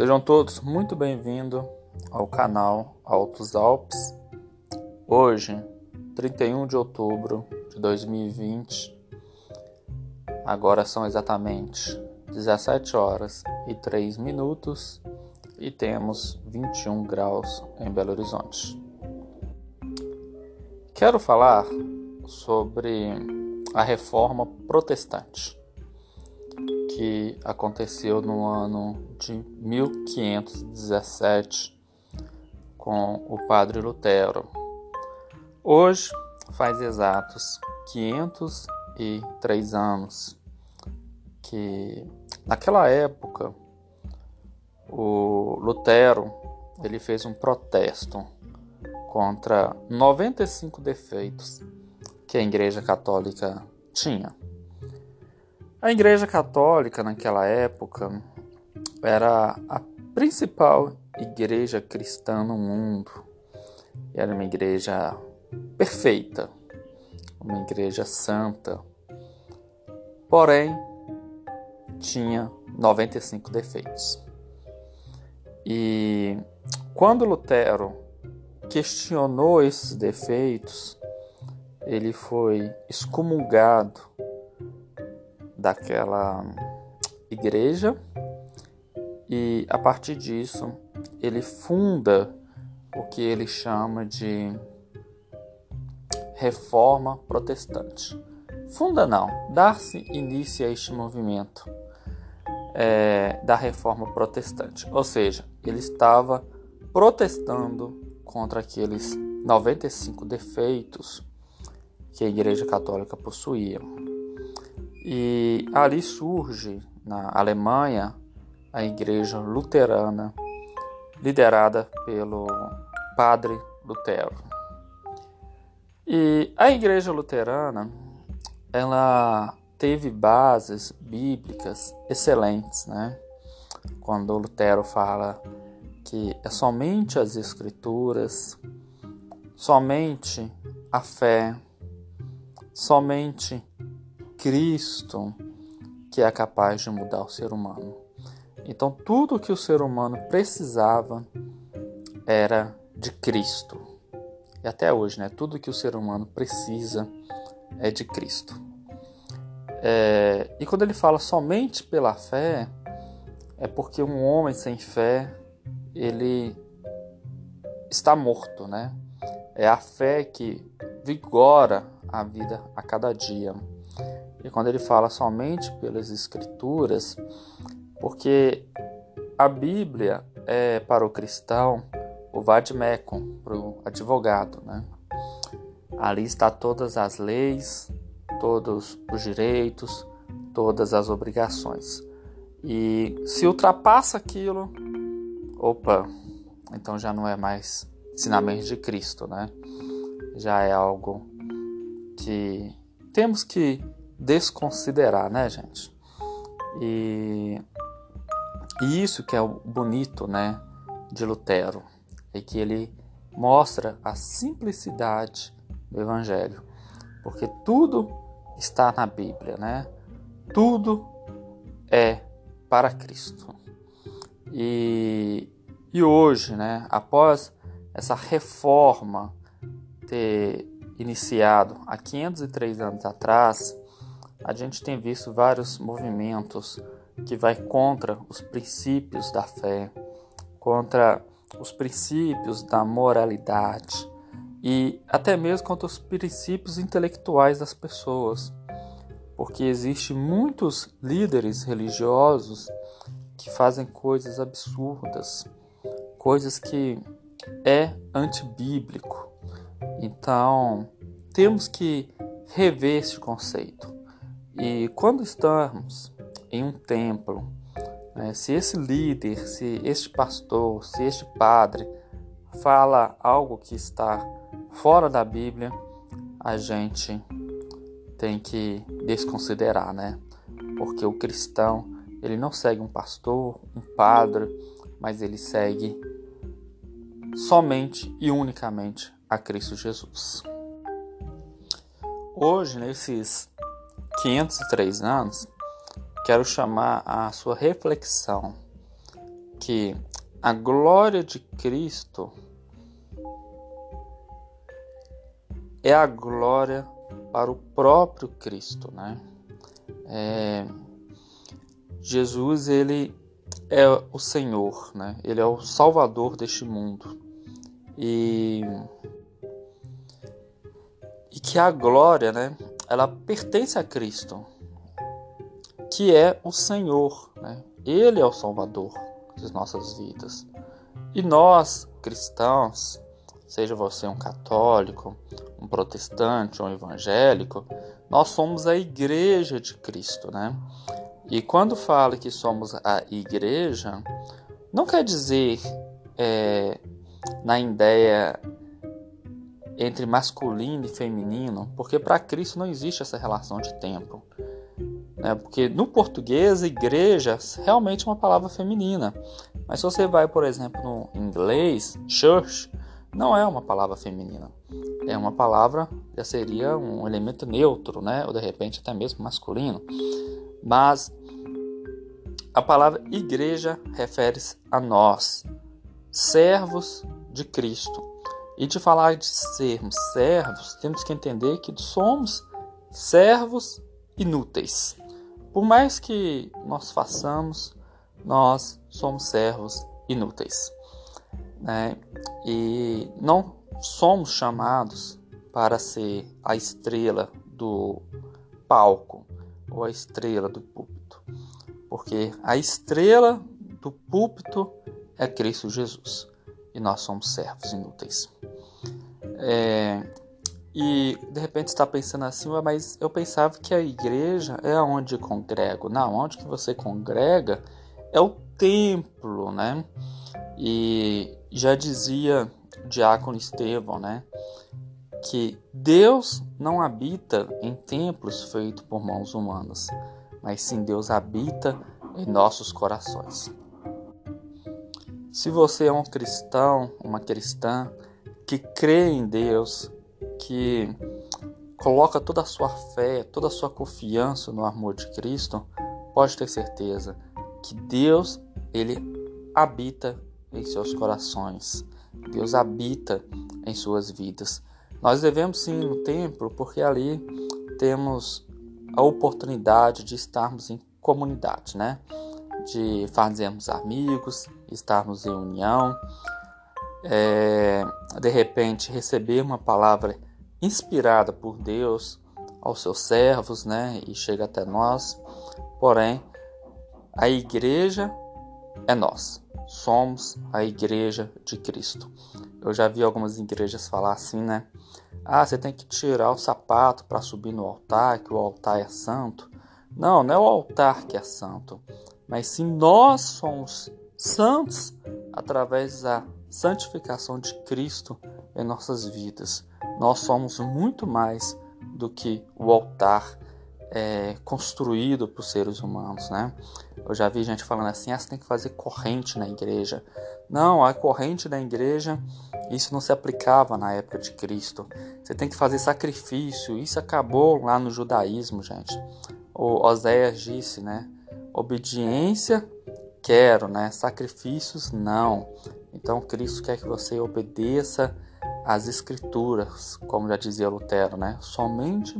Sejam todos muito bem-vindos ao canal Altos Alpes. Hoje, 31 de outubro de 2020, agora são exatamente 17 horas e 3 minutos e temos 21 graus em Belo Horizonte. Quero falar sobre a reforma protestante que aconteceu no ano de 1517 com o padre Lutero. Hoje faz exatos 503 anos que naquela época o Lutero ele fez um protesto contra 95 defeitos que a Igreja Católica tinha. A Igreja Católica naquela época era a principal igreja cristã no mundo. Era uma igreja perfeita, uma igreja santa. Porém, tinha 95 defeitos. E quando Lutero questionou esses defeitos, ele foi excomungado daquela igreja e a partir disso ele funda o que ele chama de reforma protestante. Funda não, dar-se início a este movimento é, da reforma protestante, ou seja, ele estava protestando contra aqueles 95 defeitos que a Igreja Católica possuía. E ali surge, na Alemanha, a Igreja Luterana, liderada pelo Padre Lutero. E a Igreja Luterana, ela teve bases bíblicas excelentes, né? Quando Lutero fala que é somente as Escrituras, somente a fé, somente Cristo que é capaz de mudar o ser humano. Então, tudo que o ser humano precisava era de Cristo. E até hoje, né? Tudo que o ser humano precisa é de Cristo. É, e quando ele fala somente pela fé, é porque um homem sem fé ele está morto, né? É a fé que vigora a vida a cada dia. E quando ele fala somente pelas Escrituras, porque a Bíblia é para o cristão o vademecum, para o advogado, né? Ali está todas as leis, todos os direitos, todas as obrigações. E se ultrapassa aquilo, opa, então já não é mais ensinamento de Cristo, né? Já é algo que temos que desconsiderar, né, gente? E, e isso que é o bonito, né, de Lutero, é que ele mostra a simplicidade do Evangelho, porque tudo está na Bíblia, né? Tudo é para Cristo. E, e hoje, né, após essa reforma ter iniciado há 503 anos atrás, a gente tem visto vários movimentos que vai contra os princípios da fé, contra os princípios da moralidade e até mesmo contra os princípios intelectuais das pessoas, porque existe muitos líderes religiosos que fazem coisas absurdas, coisas que é antibíblico. Então, temos que rever esse conceito. E quando estamos em um templo, né, se esse líder, se este pastor, se este padre fala algo que está fora da Bíblia, a gente tem que desconsiderar, né? Porque o cristão, ele não segue um pastor, um padre, mas ele segue somente e unicamente a Cristo Jesus. Hoje, nesses 503 anos, quero chamar a sua reflexão que a glória de Cristo é a glória para o próprio Cristo, né? É, Jesus ele é o Senhor, né? Ele é o Salvador deste mundo e e que a glória, né? Ela pertence a Cristo, que é o Senhor, né? Ele é o Salvador de nossas vidas. E nós, cristãos, seja você um católico, um protestante, um evangélico, nós somos a igreja de Cristo, né? E quando fala que somos a igreja, não quer dizer é, na ideia entre masculino e feminino, porque para Cristo não existe essa relação de tempo. Né? Porque no português, igreja realmente é uma palavra feminina. Mas se você vai, por exemplo, no inglês, church, não é uma palavra feminina. É uma palavra, já seria um elemento neutro, né? ou de repente até mesmo masculino. Mas a palavra igreja refere-se a nós, servos de Cristo. E de falar de sermos servos, temos que entender que somos servos inúteis. Por mais que nós façamos, nós somos servos inúteis. Né? E não somos chamados para ser a estrela do palco ou a estrela do púlpito, porque a estrela do púlpito é Cristo Jesus e nós somos servos inúteis. É, e de repente está pensando assim, mas eu pensava que a igreja é onde congrego. Não, onde que você congrega é o templo, né? E já dizia o diácono Estevão, né? Que Deus não habita em templos feitos por mãos humanas, mas sim Deus habita em nossos corações. Se você é um cristão, uma cristã que crê em Deus, que coloca toda a sua fé, toda a sua confiança no amor de Cristo, pode ter certeza que Deus, ele habita em seus corações. Deus habita em suas vidas. Nós devemos sim no templo, porque ali temos a oportunidade de estarmos em comunidade, né? De fazermos amigos, estarmos em união, é, de repente receber uma palavra inspirada por Deus aos seus servos, né? E chega até nós. Porém, a igreja é nós. Somos a igreja de Cristo. Eu já vi algumas igrejas falar assim, né? Ah, você tem que tirar o sapato para subir no altar, que o altar é santo. Não, não é o altar que é santo, mas sim nós somos santos através da santificação de Cristo em nossas vidas. Nós somos muito mais do que o altar é, construído por seres humanos, né? Eu já vi gente falando assim, ah, você tem que fazer corrente na igreja. Não, a corrente da igreja, isso não se aplicava na época de Cristo. Você tem que fazer sacrifício. Isso acabou lá no judaísmo, gente. O Oséias disse, né? Obediência quero, né? Sacrifícios não. Então Cristo quer que você obedeça às escrituras, como já dizia Lutero, né? Somente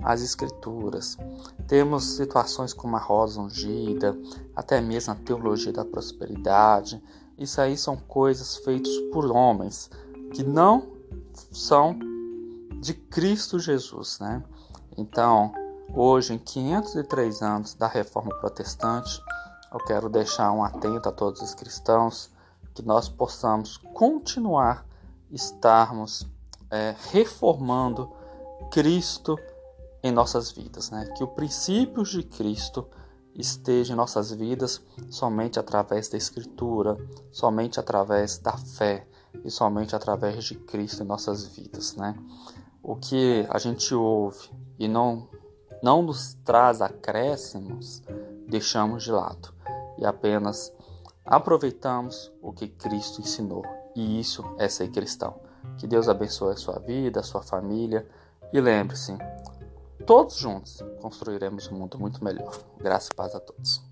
as escrituras. Temos situações como a rosa ungida, até mesmo a teologia da prosperidade. Isso aí são coisas feitas por homens que não são de Cristo Jesus, né? Então, hoje em 503 anos da Reforma Protestante, eu quero deixar um atento a todos os cristãos que nós possamos continuar estarmos é, reformando Cristo em nossas vidas, né? Que o princípio de Cristo esteja em nossas vidas somente através da Escritura, somente através da fé e somente através de Cristo em nossas vidas, né? O que a gente ouve e não não nos traz acréscimos, deixamos de lado e apenas aproveitamos o que Cristo ensinou. E isso é ser cristão. Que Deus abençoe a sua vida, a sua família. E lembre-se, todos juntos construiremos um mundo muito melhor. Graça e paz a todos.